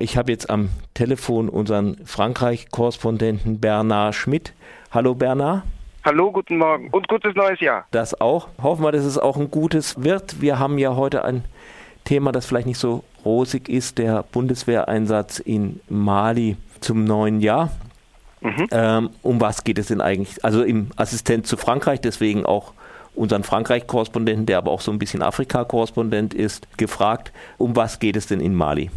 Ich habe jetzt am Telefon unseren Frankreich-Korrespondenten Bernard Schmidt. Hallo Bernard. Hallo, guten Morgen und gutes neues Jahr. Das auch. Hoffen wir, dass es auch ein gutes wird. Wir haben ja heute ein Thema, das vielleicht nicht so rosig ist, der Bundeswehreinsatz in Mali zum neuen Jahr. Mhm. Ähm, um was geht es denn eigentlich? Also im Assistent zu Frankreich, deswegen auch unseren Frankreich-Korrespondenten, der aber auch so ein bisschen Afrika-Korrespondent ist, gefragt, um was geht es denn in Mali?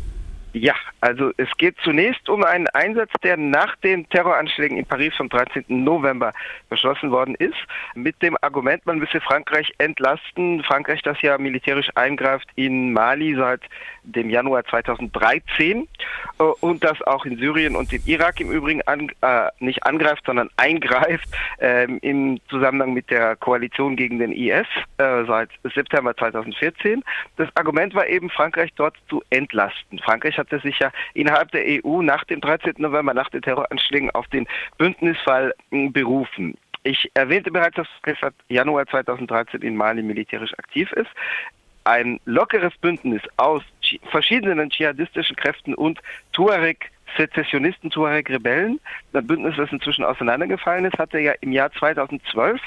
Ja, also es geht zunächst um einen Einsatz, der nach den Terroranschlägen in Paris vom 13. November beschlossen worden ist, mit dem Argument, man müsse Frankreich entlasten. Frankreich, das ja militärisch eingreift in Mali seit dem Januar 2013 äh, und das auch in Syrien und im Irak im Übrigen an, äh, nicht angreift, sondern eingreift äh, im Zusammenhang mit der Koalition gegen den IS äh, seit September 2014. Das Argument war eben, Frankreich dort zu entlasten. Frankreich hatte sich ja innerhalb der EU nach dem 13. November, nach den Terroranschlägen auf den Bündnisfall hm, berufen. Ich erwähnte bereits, dass seit Januar 2013 in Mali militärisch aktiv ist. Ein lockeres Bündnis aus verschiedenen dschihadistischen Kräften und Tuareg Sezessionisten Tuareg-Rebellen. Das Bündnis, das inzwischen auseinandergefallen ist, hatte ja im Jahr 2012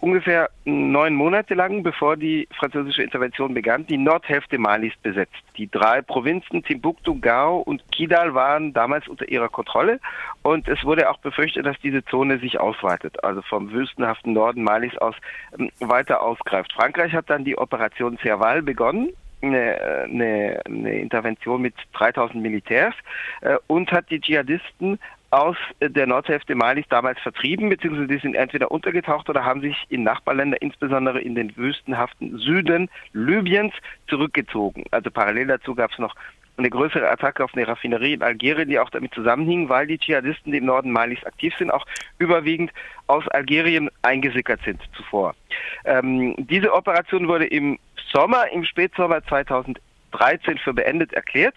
ungefähr neun Monate lang, bevor die französische Intervention begann, die Nordhälfte Malis besetzt. Die drei Provinzen Timbuktu, Gao und Kidal waren damals unter ihrer Kontrolle und es wurde auch befürchtet, dass diese Zone sich ausweitet, also vom wüstenhaften Norden Malis aus ähm, weiter ausgreift. Frankreich hat dann die Operation Serval begonnen eine, eine, eine Intervention mit 3000 Militärs äh, und hat die Dschihadisten aus der Nordhälfte Malis damals vertrieben, beziehungsweise die sind entweder untergetaucht oder haben sich in Nachbarländer, insbesondere in den wüstenhaften Süden Libyens, zurückgezogen. Also parallel dazu gab es noch eine größere Attacke auf eine Raffinerie in Algerien, die auch damit zusammenhing, weil die Dschihadisten, die im Norden Malis aktiv sind, auch überwiegend aus Algerien eingesickert sind zuvor. Ähm, diese Operation wurde im Sommer, im Spätsommer 2013 für beendet erklärt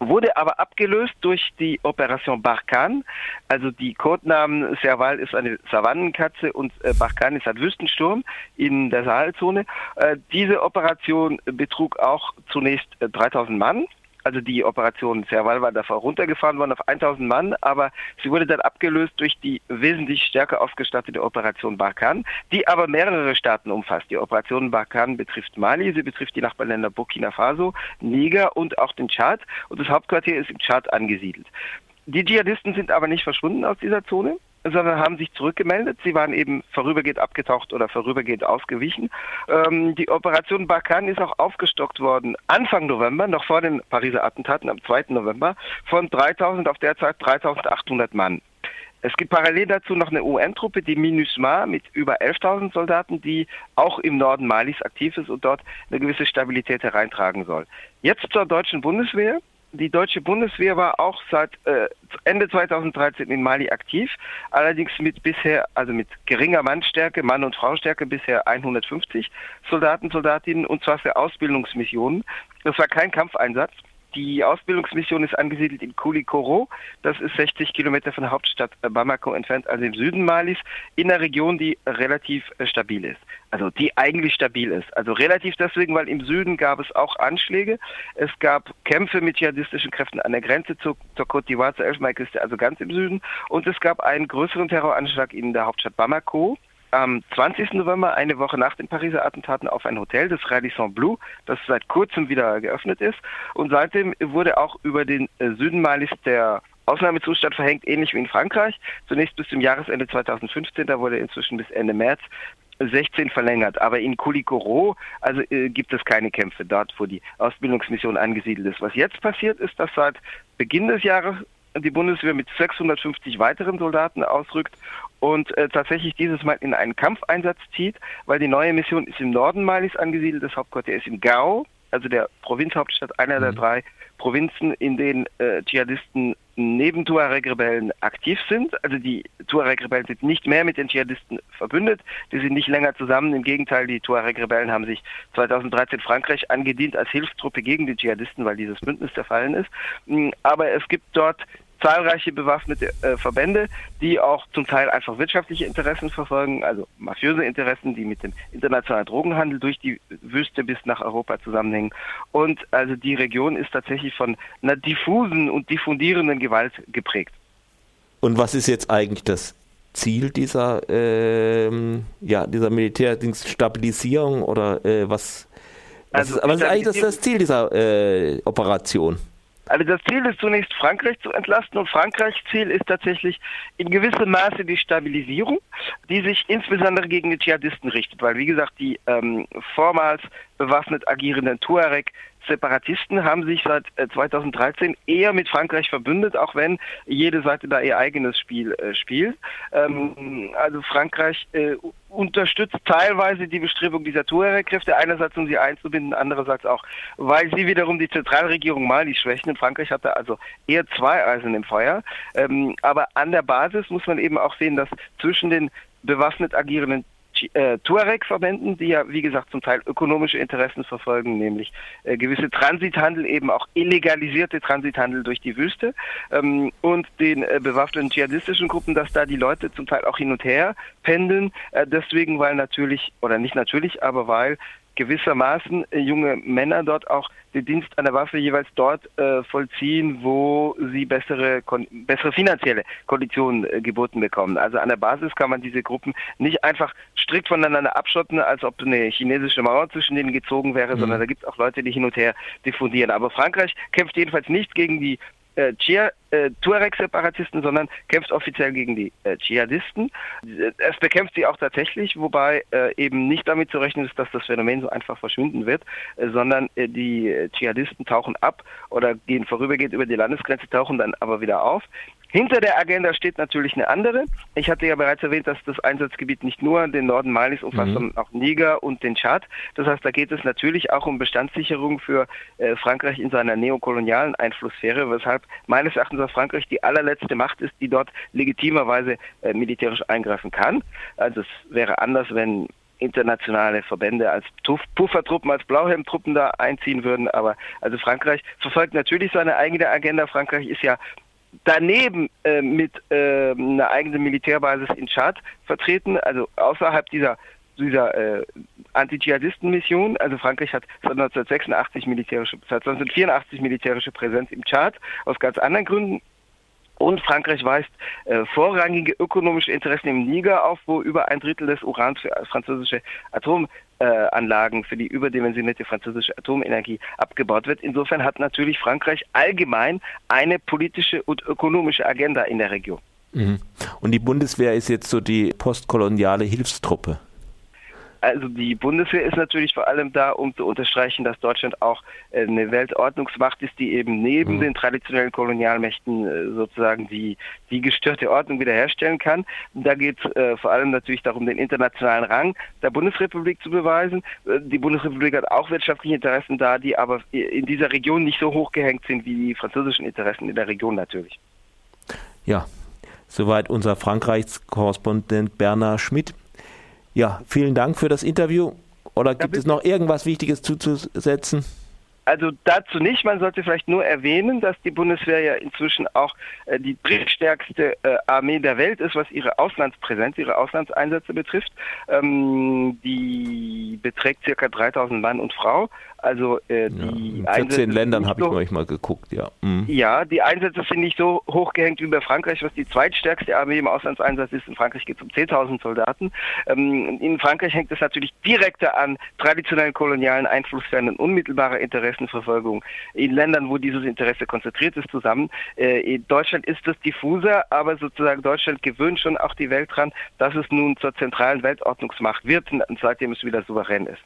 wurde aber abgelöst durch die Operation Barkan. Also die Codenamen Serval ist eine Savannenkatze und äh, Barkan ist ein Wüstensturm in der Sahelzone. Äh, diese Operation betrug auch zunächst äh, 3000 Mann also die Operation Serval war davor runtergefahren worden auf 1000 Mann, aber sie wurde dann abgelöst durch die wesentlich stärker ausgestattete Operation Barkan, die aber mehrere Staaten umfasst. Die Operation Barkan betrifft Mali, sie betrifft die Nachbarländer Burkina Faso, Niger und auch den Tschad und das Hauptquartier ist im Tschad angesiedelt. Die Dschihadisten sind aber nicht verschwunden aus dieser Zone sondern haben sich zurückgemeldet. Sie waren eben vorübergehend abgetaucht oder vorübergehend ausgewichen. Ähm, die Operation Barkan ist auch aufgestockt worden Anfang November, noch vor den Pariser Attentaten am 2. November, von 3000 auf derzeit 3800 Mann. Es gibt parallel dazu noch eine UN-Truppe, die MINUSMA, mit über 11.000 Soldaten, die auch im Norden Malis aktiv ist und dort eine gewisse Stabilität hereintragen soll. Jetzt zur deutschen Bundeswehr die deutsche Bundeswehr war auch seit äh, Ende 2013 in Mali aktiv, allerdings mit bisher, also mit geringer Mannstärke, Mann- und Frauenstärke bisher 150 Soldaten, Soldatinnen und zwar für Ausbildungsmissionen. Das war kein Kampfeinsatz. Die Ausbildungsmission ist angesiedelt in Koulikoro. Das ist 60 Kilometer von der Hauptstadt Bamako entfernt, also im Süden Malis, in einer Region, die relativ äh, stabil ist. Also die eigentlich stabil ist. Also relativ deswegen, weil im Süden gab es auch Anschläge. Es gab Kämpfe mit dschihadistischen Kräften an der Grenze zur, zur Côte d'Ivoire, zur Elfenbeinküste, also ganz im Süden. Und es gab einen größeren Terroranschlag in der Hauptstadt Bamako am 20. November, eine Woche nach den Pariser Attentaten, auf ein Hotel, das Radisson Blue, das seit kurzem wieder geöffnet ist. Und seitdem wurde auch über den äh, Süden Malis der Ausnahmezustand verhängt, ähnlich wie in Frankreich. Zunächst bis zum Jahresende 2015, da wurde inzwischen bis Ende März 16 verlängert. Aber in Kulikoro also äh, gibt es keine Kämpfe dort, wo die Ausbildungsmission angesiedelt ist. Was jetzt passiert ist, dass seit Beginn des Jahres die Bundeswehr mit 650 weiteren Soldaten ausrückt und äh, tatsächlich dieses Mal in einen Kampfeinsatz zieht, weil die neue Mission ist im Norden Malis angesiedelt, das Hauptquartier ist in Gao, also der Provinzhauptstadt, einer mhm. der drei Provinzen, in denen äh, Dschihadisten neben Tuareg-Rebellen aktiv sind. Also die Tuareg-Rebellen sind nicht mehr mit den Dschihadisten verbündet. Die sind nicht länger zusammen. Im Gegenteil, die Tuareg-Rebellen haben sich 2013 Frankreich angedient als Hilfstruppe gegen die Dschihadisten, weil dieses Bündnis zerfallen ist. Mm, aber es gibt dort zahlreiche bewaffnete äh, Verbände, die auch zum Teil einfach wirtschaftliche Interessen verfolgen, also mafiöse Interessen, die mit dem internationalen Drogenhandel durch die Wüste bis nach Europa zusammenhängen. Und also die Region ist tatsächlich von einer diffusen und diffundierenden Gewalt geprägt. Und was ist jetzt eigentlich das Ziel dieser, ähm, ja, dieser Militärdienststabilisierung oder äh, was, was, also, ist, was ist eigentlich das, das Ziel dieser äh, Operation? Also das Ziel ist zunächst Frankreich zu entlasten. Und Frankreichs Ziel ist tatsächlich in gewissem Maße die Stabilisierung, die sich insbesondere gegen die Dschihadisten richtet, weil wie gesagt die ähm, vormals bewaffnet agierenden Tuareg Separatisten haben sich seit 2013 äh, eher mit Frankreich verbündet, auch wenn jede Seite da ihr eigenes Spiel äh, spielt. Ähm, also Frankreich äh, unterstützt teilweise die Bestrebung dieser Tuareg-Kräfte, einerseits um sie einzubinden, andererseits auch, weil sie wiederum die Zentralregierung Mali schwächen. Und Frankreich hatte also eher zwei Eisen im Feuer. Ähm, aber an der Basis muss man eben auch sehen, dass zwischen den bewaffnet agierenden äh, Tuareg-Verbänden, die ja, wie gesagt, zum Teil ökonomische Interessen verfolgen, nämlich äh, gewisse Transithandel, eben auch illegalisierte Transithandel durch die Wüste ähm, und den äh, bewaffneten dschihadistischen Gruppen, dass da die Leute zum Teil auch hin und her pendeln. Äh, deswegen, weil natürlich, oder nicht natürlich, aber weil gewissermaßen äh, junge Männer dort auch den Dienst an der Waffe jeweils dort äh, vollziehen, wo sie bessere, bessere finanzielle Konditionen äh, geboten bekommen. Also an der Basis kann man diese Gruppen nicht einfach strikt voneinander abschotten, als ob eine chinesische Mauer zwischen denen gezogen wäre, mhm. sondern da gibt es auch Leute, die hin und her diffundieren. Aber Frankreich kämpft jedenfalls nicht gegen die äh, äh, Tuareg-Separatisten, sondern kämpft offiziell gegen die äh, Dschihadisten. Es bekämpft sie auch tatsächlich, wobei äh, eben nicht damit zu rechnen ist, dass das Phänomen so einfach verschwinden wird, äh, sondern äh, die äh, Dschihadisten tauchen ab oder gehen vorübergehend über die Landesgrenze, tauchen dann aber wieder auf. Hinter der Agenda steht natürlich eine andere. Ich hatte ja bereits erwähnt, dass das Einsatzgebiet nicht nur den Norden Malis umfasst, mhm. sondern auch Niger und den Tschad. Das heißt, da geht es natürlich auch um Bestandssicherung für äh, Frankreich in seiner neokolonialen Einflusssphäre, weshalb meines Erachtens auch Frankreich die allerletzte Macht ist, die dort legitimerweise äh, militärisch eingreifen kann. Also es wäre anders, wenn internationale Verbände als Puffertruppen, als Blauhelmtruppen da einziehen würden. Aber also Frankreich verfolgt natürlich seine eigene Agenda. Frankreich ist ja daneben äh, mit äh, einer eigenen Militärbasis in Tschad vertreten, also außerhalb dieser dieser äh, Anti-Dschihadisten-Mission. Also Frankreich hat seit 1986 militärische, seit 1984 militärische Präsenz im Tschad aus ganz anderen Gründen. Und Frankreich weist äh, vorrangige ökonomische Interessen im Niger auf, wo über ein Drittel des Urans für französische Atomanlagen, äh, für die überdimensionierte französische Atomenergie abgebaut wird. Insofern hat natürlich Frankreich allgemein eine politische und ökonomische Agenda in der Region. Mhm. Und die Bundeswehr ist jetzt so die postkoloniale Hilfstruppe. Also die Bundeswehr ist natürlich vor allem da, um zu unterstreichen, dass Deutschland auch äh, eine Weltordnungsmacht ist, die eben neben mhm. den traditionellen Kolonialmächten äh, sozusagen die, die gestörte Ordnung wiederherstellen kann. Da geht es äh, vor allem natürlich darum, den internationalen Rang der Bundesrepublik zu beweisen. Die Bundesrepublik hat auch wirtschaftliche Interessen da, die aber in dieser Region nicht so hochgehängt sind wie die französischen Interessen in der Region natürlich. Ja, soweit unser Frankreichs-Korrespondent Bernhard Schmidt. Ja, vielen Dank für das Interview. Oder gibt ja, es noch irgendwas Wichtiges zuzusetzen? Also dazu nicht. Man sollte vielleicht nur erwähnen, dass die Bundeswehr ja inzwischen auch äh, die drittstärkste äh, Armee der Welt ist, was ihre Auslandspräsenz, ihre Auslandseinsätze betrifft. Ähm, die beträgt circa 3000 Mann und Frau. Also äh, die ja, in 14 Ländern habe ich mal geguckt, ja. Mhm. Ja, die Einsätze sind nicht so hochgehängt wie bei Frankreich, was die zweitstärkste Armee im Auslandseinsatz ist. In Frankreich geht es um 10.000 Soldaten. Ähm, in Frankreich hängt es natürlich direkter an traditionellen kolonialen Einflusssphären und unmittelbarer Interessenverfolgung in Ländern, wo dieses Interesse konzentriert ist, zusammen. Äh, in Deutschland ist das diffuser, aber sozusagen Deutschland gewöhnt schon auch die Welt dran, dass es nun zur zentralen Weltordnungsmacht wird, seitdem es wieder souverän ist.